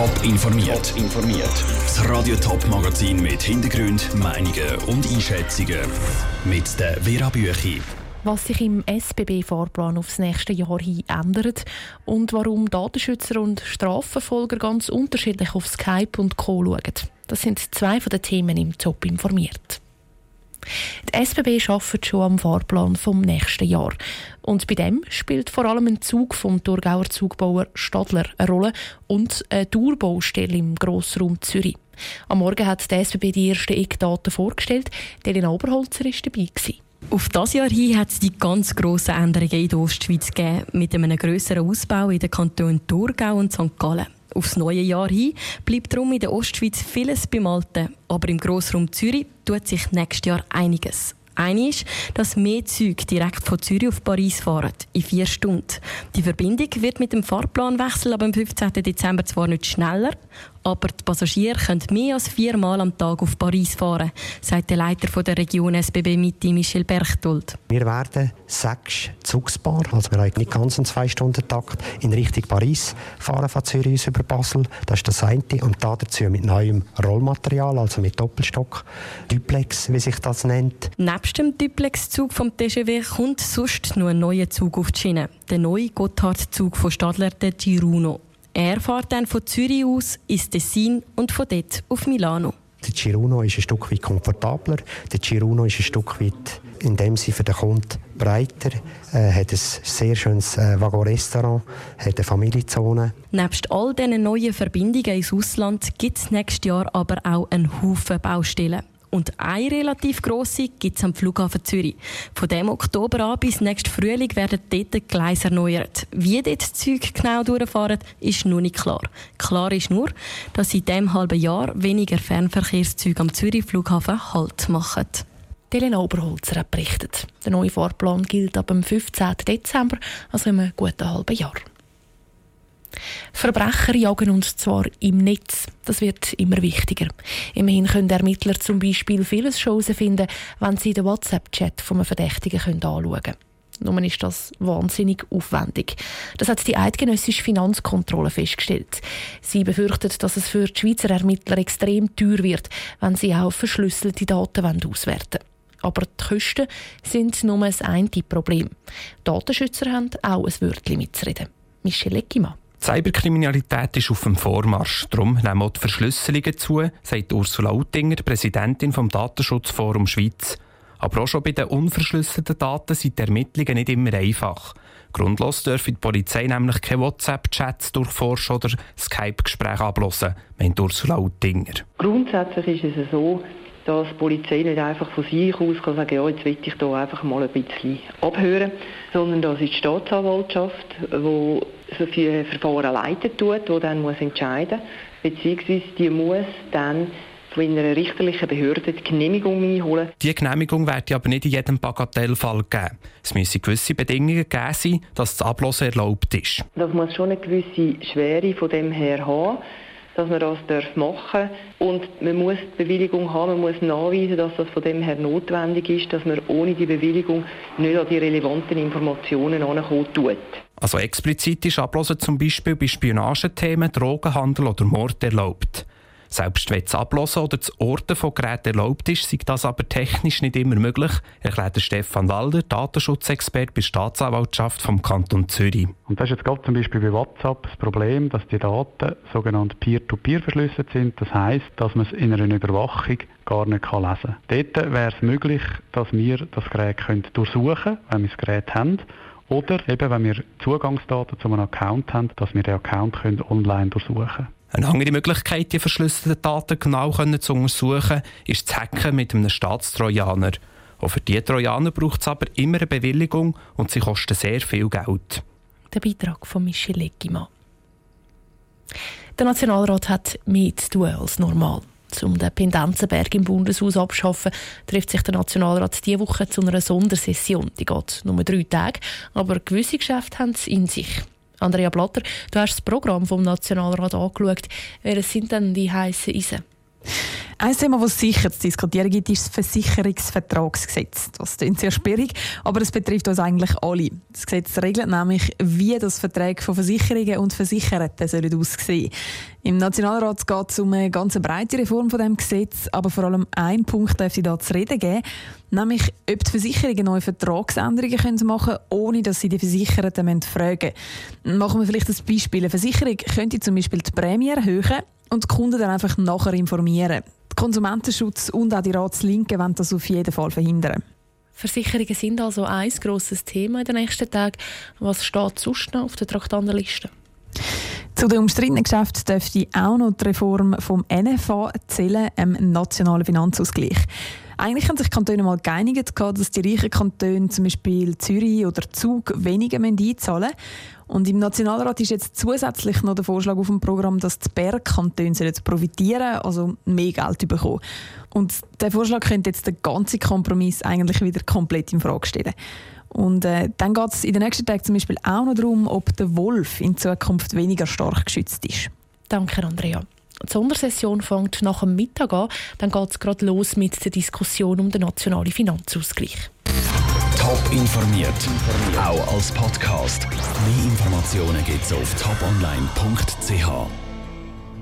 Top informiert. informiert. Das Radio Top Magazin mit Hintergrund, Meinungen und Einschätzungen mit der Vera Büchi. Was sich im SBB-Fahrplan aufs nächste Jahr hin ändert und warum Datenschützer und Strafverfolger ganz unterschiedlich auf Skype und Co. schauen. Das sind zwei von den Themen im Top informiert. Die SBB arbeitet schon am Fahrplan vom nächsten Jahr. Und bei dem spielt vor allem ein Zug vom Thurgauer Zugbauer Stadler eine Rolle und eine Dauerbaustelle im Grossraum Zürich. Am Morgen hat die SBB die ersten Eckdaten vorgestellt. Delina Oberholzer war dabei. Auf das Jahr hin hat es die ganz grossen Änderungen in der Ostschweiz gegeben, mit einem grösseren Ausbau in den Kantonen Thurgau und St. Gallen. Aufs neue Jahr hin bleibt darum in der Ostschweiz vieles beim Alten. Aber im Grossraum Zürich tut sich nächstes Jahr einiges. Eine ist, dass mehr Züge direkt von Zürich auf Paris fahren, in vier Stunden. Die Verbindung wird mit dem Fahrplanwechsel ab dem 15. Dezember zwar nicht schneller, aber die Passagiere können mehr als viermal am Tag auf Paris fahren, sagt der Leiter der Region SBB Mitte, Michel Berchtold. Wir werden sechs Zugspaar, also wir haben nicht ganz einen Zwei-Stunden-Takt, in Richtung Paris fahren von Zürich über Basel. Das ist das eine. Und da dazu mit neuem Rollmaterial, also mit Doppelstock, Duplex, wie sich das nennt. Nebst dem Duplex-Zug vom TGW kommt sonst noch ein neuer Zug auf die Schiene. Der neue Gotthard-Zug von Stadler, der Giruno. Er fährt dann von Zürich aus ins Tessin und von dort auf Milano. Der Ciruno ist ein Stück weit komfortabler. Der Ciruno ist ein Stück weit, in dem sie für den Kunden breiter, äh, hat ein sehr schönes äh, Waggon-Restaurant, hat eine Familienzone. Nebst all diesen neuen Verbindungen ins Ausland gibt es nächstes Jahr aber auch einen Haufen Baustellen. Und eine relativ grosse gibt es am Flughafen Zürich. Von dem Oktober an bis nächsten Frühling werden dort die Gleise erneuert. Wie dort die Züge genau durchfahren, ist noch nicht klar. Klar ist nur, dass in diesem halben Jahr weniger Fernverkehrszüge am Zürich Flughafen Halt machen. Elena Oberholzer hat berichtet. Der neue Fahrplan gilt ab dem 15. Dezember, also in einem guten halben Jahr. Verbrecher jagen uns zwar im Netz, das wird immer wichtiger. Immerhin können Ermittler zum Beispiel vieles Chancen finden, wenn sie den WhatsApp-Chat vom Verdächtigen anschauen können. Nur ist das wahnsinnig aufwendig. Das hat die eidgenössische Finanzkontrolle festgestellt. Sie befürchtet, dass es für die Schweizer Ermittler extrem teuer wird, wenn sie auch verschlüsselte Daten auswerten wollen. Aber die Kosten sind nur das eine Problem. Datenschützer haben auch ein Wörtchen mitzureden. Michelle Eckimann. Die Cyberkriminalität ist auf dem Vormarsch. Darum nehmen auch die Verschlüsselungen zu, sagt Ursula Uttinger, Präsidentin vom Datenschutzforum Schweiz. Aber auch schon bei den unverschlüsselten Daten sind die Ermittlungen nicht immer einfach. Grundlos dürfen die Polizei nämlich keine WhatsApp-Chats durchforschen oder Skype-Gespräche ablösen, meint Ursula Uttinger. Grundsätzlich ist es so, dass die Polizei nicht einfach von sich aus kann sagen ja, jetzt will ich da einfach mal ein bisschen abhören, sondern das ist die Staatsanwaltschaft, die so viele Verfahren leiten tut, die dann muss entscheiden muss, beziehungsweise die muss dann von einer richterlichen Behörde die Genehmigung einholen. Die Genehmigung wird aber nicht in jedem Bagatellfall geben. Es müssen gewisse Bedingungen geben sein, dass das Ablosen erlaubt ist. Das muss schon eine gewisse Schwere von dem her haben dass man das machen darf. Und man muss die Bewilligung haben, man muss nachweisen, dass das von dem her notwendig ist, dass man ohne die Bewilligung nicht an die relevanten Informationen ankommen tut. Also explizit ist Ablösen zum Beispiel bei Spionagethemen, Drogenhandel oder Mord erlaubt. Selbst wenn das Ablosen oder das Orten von Geräten erlaubt ist, sei das aber technisch nicht immer möglich, erklärt Stefan Walder, Datenschutzexperte bei Staatsanwaltschaft vom Kanton Zürich. Und das ist jetzt gerade zum Beispiel bei WhatsApp das Problem, dass die Daten sogenannt peer-to-peer verschlüsselt sind. Das heißt, dass man es in einer Überwachung gar nicht lesen kann. Dort wäre es möglich, dass wir das Gerät durchsuchen können, wenn wir das Gerät haben. Oder eben, wenn wir Zugangsdaten zu einem Account haben, dass wir den Account online durchsuchen können. Eine andere Möglichkeit, die verschlüsselten Daten genau zu untersuchen, ist das Hacken mit einem Staatstrojaner. Auch für diese Trojaner braucht es aber immer eine Bewilligung und sie kosten sehr viel Geld. Der Beitrag von Michel Eggimann. Der Nationalrat hat mehr zu tun als normal. Um den Pendenzenberg im Bundeshaus abzuschaffen, trifft sich der Nationalrat diese Woche zu einer Sondersession. Die geht nur drei Tage, aber gewisse Geschäfte haben es in sich. Andrea Blatter, du hast das Programm vom Nationalrat angeschaut. Wer sind denn die heißen Eisen? Ein Thema, das sicher zu diskutieren gibt, ist das Versicherungsvertragsgesetz. Das klingt sehr schwierig, aber es betrifft uns eigentlich alle. Das Gesetz regelt nämlich, wie das Verträge von Versicherungen und Versicherten sollen aussehen Im Nationalrat geht es um eine ganz breite Reform von dem Gesetz, aber vor allem ein Punkt dürfte da zu reden geben, nämlich ob die Versicherungen neue Vertragsänderungen machen können, ohne dass sie die Versicherten fragen müssen. Machen wir vielleicht ein Beispiel. Eine Versicherung könnte zum Beispiel die Prämie erhöhen und die Kunden dann einfach nachher informieren. Konsumentenschutz und auch die Ratslinke wollen das auf jeden Fall verhindern. Versicherungen sind also ein grosses Thema in den nächsten Tagen. Was steht sonst noch auf der Traktandenliste? Zu den umstrittenen Geschäften dürfte auch noch die Reform vom NFA zählen, dem nationalen Finanzausgleich. Eigentlich haben sich Kantone mal geeinigt, dass die reichen Kantone, zum Beispiel Zürich oder Zug, weniger einzahlen müssen. Und im Nationalrat ist jetzt zusätzlich noch der Vorschlag auf dem Programm, dass die Bergkantone profitieren also mehr Geld bekommen. Und der Vorschlag könnte jetzt den ganzen Kompromiss eigentlich wieder komplett in Frage stellen. Und äh, dann geht es in den nächsten Tagen zum Beispiel auch noch darum, ob der Wolf in Zukunft weniger stark geschützt ist. Danke, Andrea. Die Sondersession fängt nach dem Mittag an. Dann geht es gerade los mit der Diskussion um den nationalen Finanzausgleich. Top informiert, auch als Podcast. Mehr Informationen gibt es auf toponline.ch.